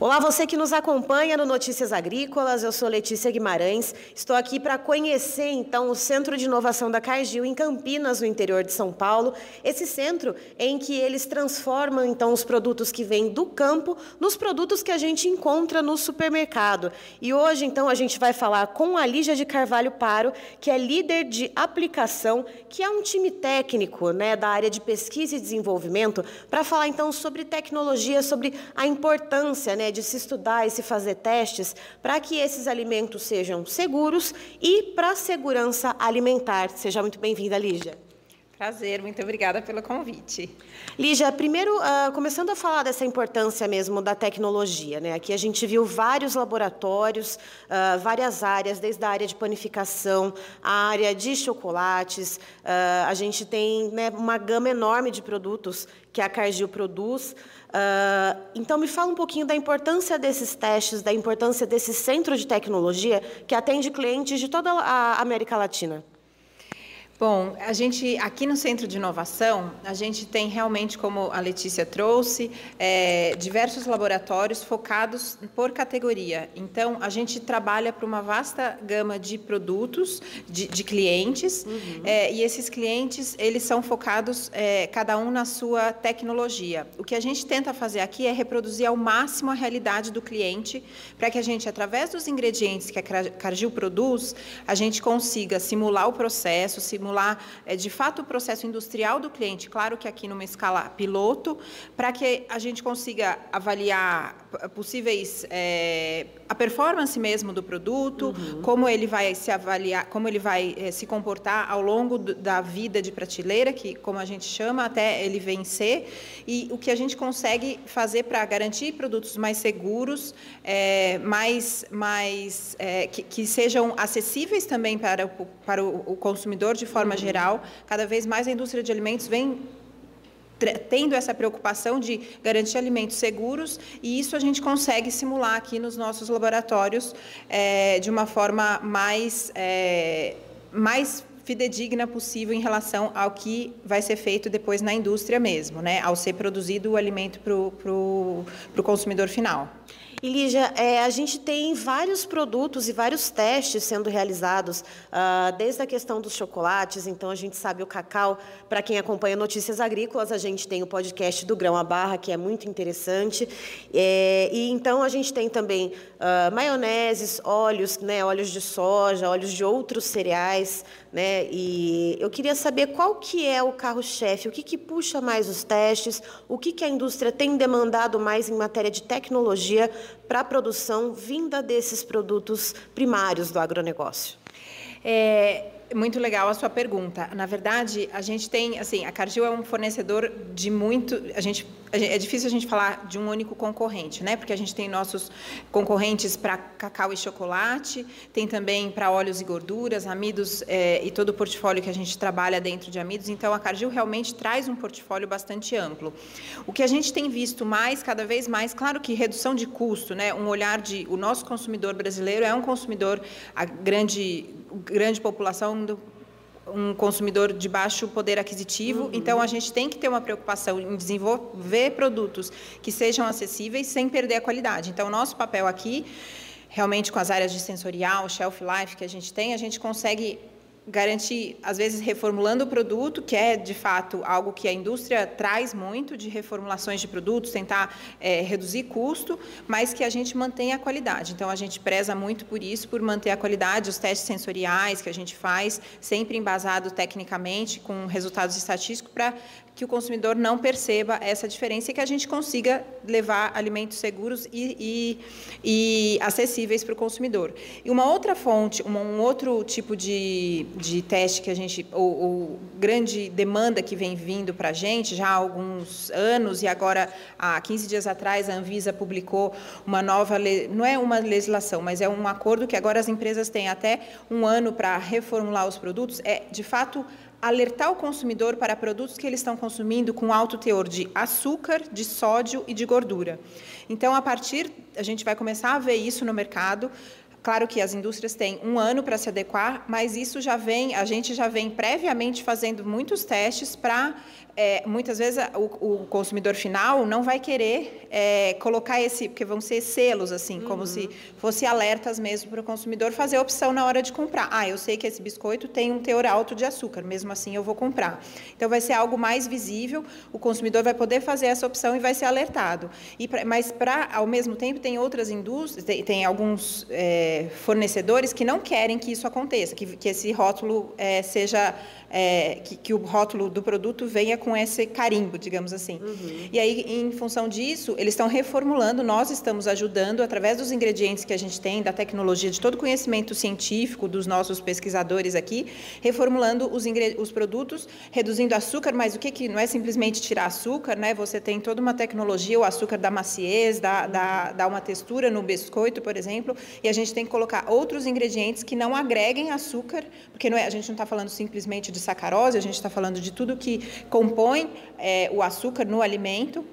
Olá, você que nos acompanha no Notícias Agrícolas, eu sou Letícia Guimarães. Estou aqui para conhecer então o Centro de Inovação da Cargill em Campinas, no interior de São Paulo. Esse centro em que eles transformam então os produtos que vêm do campo nos produtos que a gente encontra no supermercado. E hoje então a gente vai falar com a Lígia de Carvalho Paro, que é líder de aplicação, que é um time técnico, né, da área de pesquisa e desenvolvimento, para falar então sobre tecnologia, sobre a importância, né, de se estudar e se fazer testes para que esses alimentos sejam seguros e para a segurança alimentar. Seja muito bem-vinda, Lígia. Prazer, muito obrigada pelo convite. Lígia, primeiro, uh, começando a falar dessa importância mesmo da tecnologia, né? Aqui a gente viu vários laboratórios, uh, várias áreas, desde a área de panificação, a área de chocolates, uh, a gente tem né, uma gama enorme de produtos que a Cargill produz. então, me fala um pouquinho da importância desses testes, da importância desse centro de tecnologia que atende clientes de toda a América Latina. Bom, a gente aqui no Centro de Inovação, a gente tem realmente, como a Letícia trouxe, é, diversos laboratórios focados por categoria. Então, a gente trabalha para uma vasta gama de produtos, de, de clientes, uhum. é, e esses clientes, eles são focados, é, cada um na sua tecnologia. O que a gente tenta fazer aqui é reproduzir ao máximo a realidade do cliente, para que a gente, através dos ingredientes que a Cargill produz, a gente consiga simular o processo, simular simular é, de fato o processo industrial do cliente, claro que aqui numa escala piloto, para que a gente consiga avaliar possíveis é, a performance mesmo do produto, uhum. como ele vai se avaliar, como ele vai é, se comportar ao longo do, da vida de prateleira, que como a gente chama, até ele vencer, e o que a gente consegue fazer para garantir produtos mais seguros, é, mais, mais é, que, que, sejam acessíveis também para o, para o consumidor de forma forma geral, cada vez mais a indústria de alimentos vem tendo essa preocupação de garantir alimentos seguros e isso a gente consegue simular aqui nos nossos laboratórios é, de uma forma mais é, mais fidedigna possível em relação ao que vai ser feito depois na indústria mesmo, né, ao ser produzido o alimento para o consumidor final. E Lígia, é, a gente tem vários produtos e vários testes sendo realizados, uh, desde a questão dos chocolates, então a gente sabe o cacau, para quem acompanha notícias agrícolas, a gente tem o podcast do Grão à Barra, que é muito interessante. É, e então a gente tem também uh, maioneses, óleos, né, óleos de soja, óleos de outros cereais, né? E eu queria saber qual que é o carro-chefe, o que, que puxa mais os testes, o que, que a indústria tem demandado mais em matéria de tecnologia para a produção vinda desses produtos primários do agronegócio? É, muito legal a sua pergunta. Na verdade, a gente tem, assim, a Cargill é um fornecedor de muito, a gente, é difícil a gente falar de um único concorrente, né? Porque a gente tem nossos concorrentes para cacau e chocolate, tem também para óleos e gorduras, amidos é, e todo o portfólio que a gente trabalha dentro de amidos. Então, a Cargill realmente traz um portfólio bastante amplo. O que a gente tem visto mais, cada vez mais, claro que redução de custo, né? Um olhar de, o nosso consumidor brasileiro é um consumidor a grande grande população do um consumidor de baixo poder aquisitivo, uhum. então a gente tem que ter uma preocupação em desenvolver produtos que sejam acessíveis sem perder a qualidade. Então, o nosso papel aqui, realmente com as áreas de sensorial, shelf life que a gente tem, a gente consegue garantir, às vezes, reformulando o produto, que é, de fato, algo que a indústria traz muito, de reformulações de produtos, tentar é, reduzir custo, mas que a gente mantenha a qualidade. Então, a gente preza muito por isso, por manter a qualidade, os testes sensoriais que a gente faz, sempre embasado tecnicamente, com resultados estatísticos, para que o consumidor não perceba essa diferença e que a gente consiga levar alimentos seguros e, e, e acessíveis para o consumidor. E uma outra fonte, um, um outro tipo de, de teste que a gente, ou, ou grande demanda que vem vindo para a gente já há alguns anos, e agora, há 15 dias atrás, a Anvisa publicou uma nova, não é uma legislação, mas é um acordo que agora as empresas têm até um ano para reformular os produtos, é, de fato, alertar o consumidor para produtos que eles estão consumindo com alto teor de açúcar, de sódio e de gordura. Então, a partir, a gente vai começar a ver isso no mercado. Claro que as indústrias têm um ano para se adequar, mas isso já vem, a gente já vem previamente fazendo muitos testes para é, muitas vezes o, o, consumidor final não vai querer é, colocar esse, porque vão ser selos, assim, uhum. como se fosse alertas mesmo para o consumidor fazer a opção na hora de comprar. Ah, eu sei que esse biscoito tem um teor alto de açúcar, mesmo assim eu vou comprar. Então vai ser algo mais visível, o consumidor vai poder fazer essa opção e vai ser alertado. E pra, mas para, ao mesmo tempo, tem outras indústrias, tem, tem alguns é, fornecedores que não querem que isso aconteça, que, que esse rótulo é, seja é, que, que, o rótulo do produto venha com esse carimbo, digamos assim. Uhum. E aí, em função disso, eles estão reformulando, nós estamos ajudando, através dos ingredientes que a gente tem, da tecnologia, de todo o conhecimento científico dos nossos pesquisadores aqui, reformulando os, os produtos, reduzindo açúcar, mas o que, que não é simplesmente tirar açúcar, né? Você tem toda uma tecnologia, o açúcar dá maciez, dá, dá, dá uma textura no biscoito, por exemplo, e a gente tem que colocar outros ingredientes que não agreguem açúcar, porque não é, a gente não está falando simplesmente de de sacarose, a gente está falando de tudo que compõe é, o açúcar no alimento.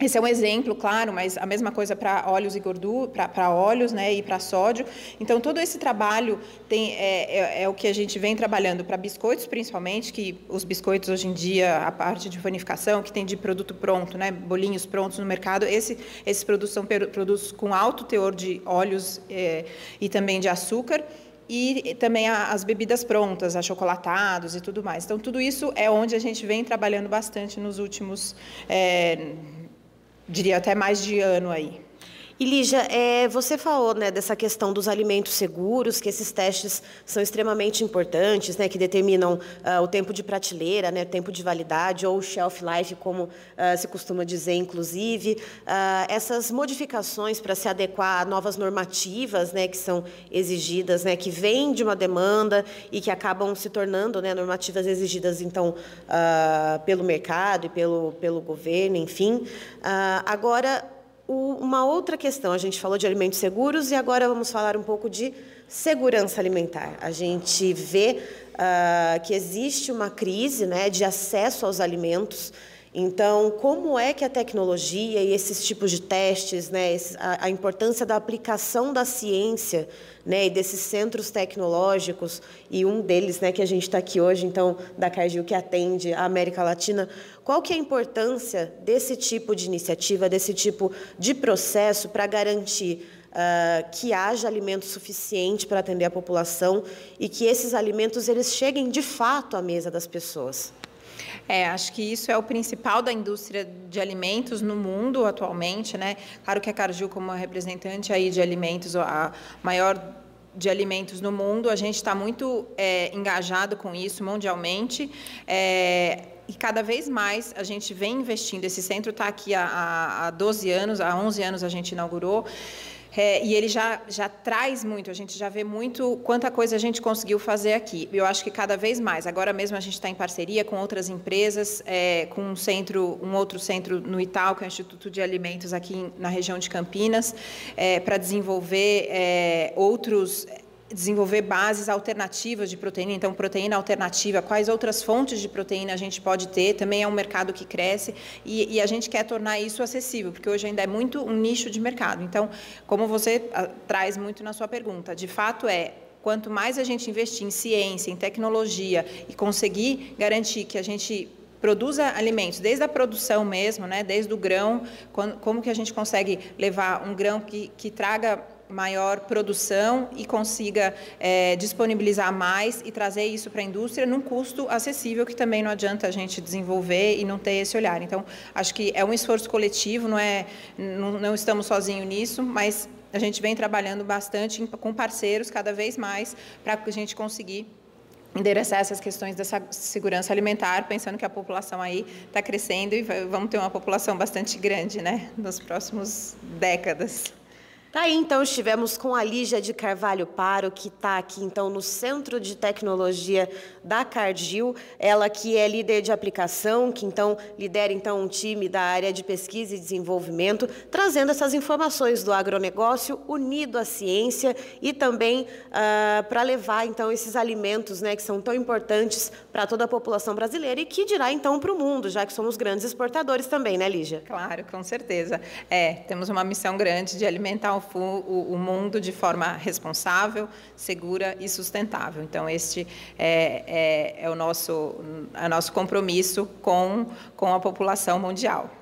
Esse é um exemplo, claro, mas a mesma coisa para óleos e gordura, para óleos né, e para sódio. Então, todo esse trabalho tem, é, é, é o que a gente vem trabalhando para biscoitos, principalmente, que os biscoitos hoje em dia, a parte de panificação, que tem de produto pronto, né, bolinhos prontos no mercado, esse, esses produtos são produtos com alto teor de óleos é, e também de açúcar e também as bebidas prontas, achocolatados e tudo mais. Então, tudo isso é onde a gente vem trabalhando bastante nos últimos, é, diria até mais de ano aí. E Lígia, é, você falou né, dessa questão dos alimentos seguros, que esses testes são extremamente importantes, né, que determinam uh, o tempo de prateleira, né, tempo de validade, ou shelf life, como uh, se costuma dizer, inclusive. Uh, essas modificações para se adequar a novas normativas né, que são exigidas, né, que vêm de uma demanda e que acabam se tornando né, normativas exigidas, então, pelo mercado e pelo, pelo governo, enfim. agora, o, uma outra questão, a gente falou de alimentos seguros e agora vamos falar um pouco de segurança alimentar. A gente vê uh, que existe uma crise né, de acesso aos alimentos então, como é que a tecnologia e esses tipos de testes, né, a, importância da aplicação da ciência né, e desses centros tecnológicos, e um deles né, que a gente está aqui hoje, então, da Cargill, que atende a América Latina, qual que é a importância desse tipo de iniciativa, desse tipo de processo para garantir uh, que haja alimento suficiente para atender a população e que esses alimentos eles cheguem de fato à mesa das pessoas? É, acho que isso é o principal da indústria de alimentos no mundo atualmente, né? Claro que a Cargill, como representante aí de alimentos, a maior de alimentos no mundo, a gente está muito é, engajado com isso mundialmente. É, e cada vez mais a gente vem investindo. Esse centro está aqui há, há 12 anos, há 11 anos a gente inaugurou. É, e ele já, já traz muito, a gente já vê muito quanta coisa a gente conseguiu fazer aqui. Eu acho que cada vez mais. Agora mesmo a gente está em parceria com outras empresas, é, com um centro, um outro centro no Itaú, que é o Instituto de Alimentos aqui na região de Campinas, é, para desenvolver é, outros desenvolver bases alternativas de proteína, então proteína alternativa, quais outras fontes de proteína a gente pode ter, também é um mercado que cresce e, e, a gente quer tornar isso acessível, porque hoje ainda é muito um nicho de mercado. Então, como você a, ah, traz muito na sua pergunta, de fato é quanto mais a gente investir em ciência, em tecnologia e conseguir garantir que a gente produza alimentos, desde a produção mesmo, né, desde o grão, como, como que a gente consegue levar um grão que, que traga maior produção e consiga é, disponibilizar mais e trazer isso para a indústria num custo acessível, que também não adianta a gente desenvolver e não ter esse olhar. Então, acho que é um esforço coletivo, não, é, não, não estamos sozinhos nisso, mas a gente vem trabalhando bastante com parceiros cada vez mais para que a gente conseguir endereçar essas questões dessa segurança alimentar, pensando que a população aí está crescendo e vamos ter uma população bastante grande, né, nas próximas décadas. Tá aí, então, estivemos com a Lígia de Carvalho Paro, que está aqui, então, no Centro de Tecnologia da Cargill. Ela que é líder de aplicação, que, então, lidera, então, um time da área de pesquisa e desenvolvimento, trazendo essas informações do agronegócio unido à ciência e também ah, para levar, então, esses alimentos, né, que são tão importantes para toda a população brasileira e que dirá, então, para o mundo, já que somos grandes exportadores também, né, Lígia? Claro, com certeza. É, temos uma missão grande de alimentar o, o, mundo de forma responsável, segura e sustentável. Então, este é, é, é o nosso, é nosso compromisso com, com a população mundial.